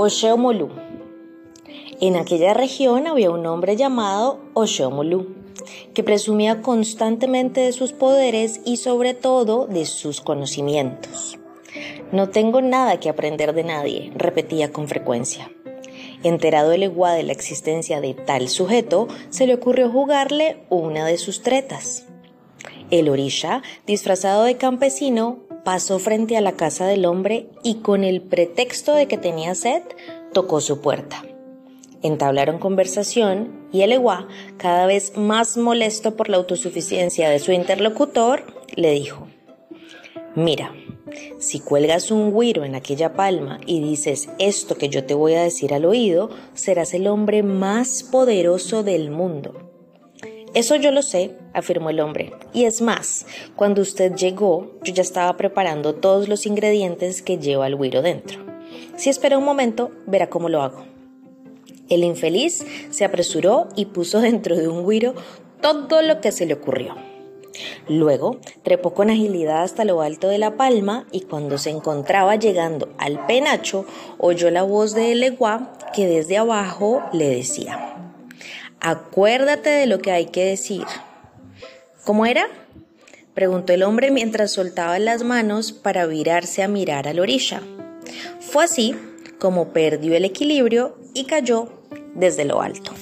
Osheomolu. En aquella región había un hombre llamado Osheomolu, que presumía constantemente de sus poderes y sobre todo de sus conocimientos. No tengo nada que aprender de nadie, repetía con frecuencia. Enterado el Eguá de la existencia de tal sujeto, se le ocurrió jugarle una de sus tretas. El orisha, disfrazado de campesino, pasó frente a la casa del hombre y con el pretexto de que tenía sed, tocó su puerta. Entablaron conversación y el Eguá, cada vez más molesto por la autosuficiencia de su interlocutor, le dijo, Mira, si cuelgas un guiro en aquella palma y dices esto que yo te voy a decir al oído, serás el hombre más poderoso del mundo. Eso yo lo sé, afirmó el hombre. Y es más, cuando usted llegó, yo ya estaba preparando todos los ingredientes que lleva el guiro dentro. Si espera un momento, verá cómo lo hago. El infeliz se apresuró y puso dentro de un guiro todo lo que se le ocurrió. Luego trepó con agilidad hasta lo alto de la palma y cuando se encontraba llegando al penacho, oyó la voz de Eleguá que desde abajo le decía, Acuérdate de lo que hay que decir. ¿Cómo era? preguntó el hombre mientras soltaba las manos para virarse a mirar a la orilla. Fue así como perdió el equilibrio y cayó desde lo alto.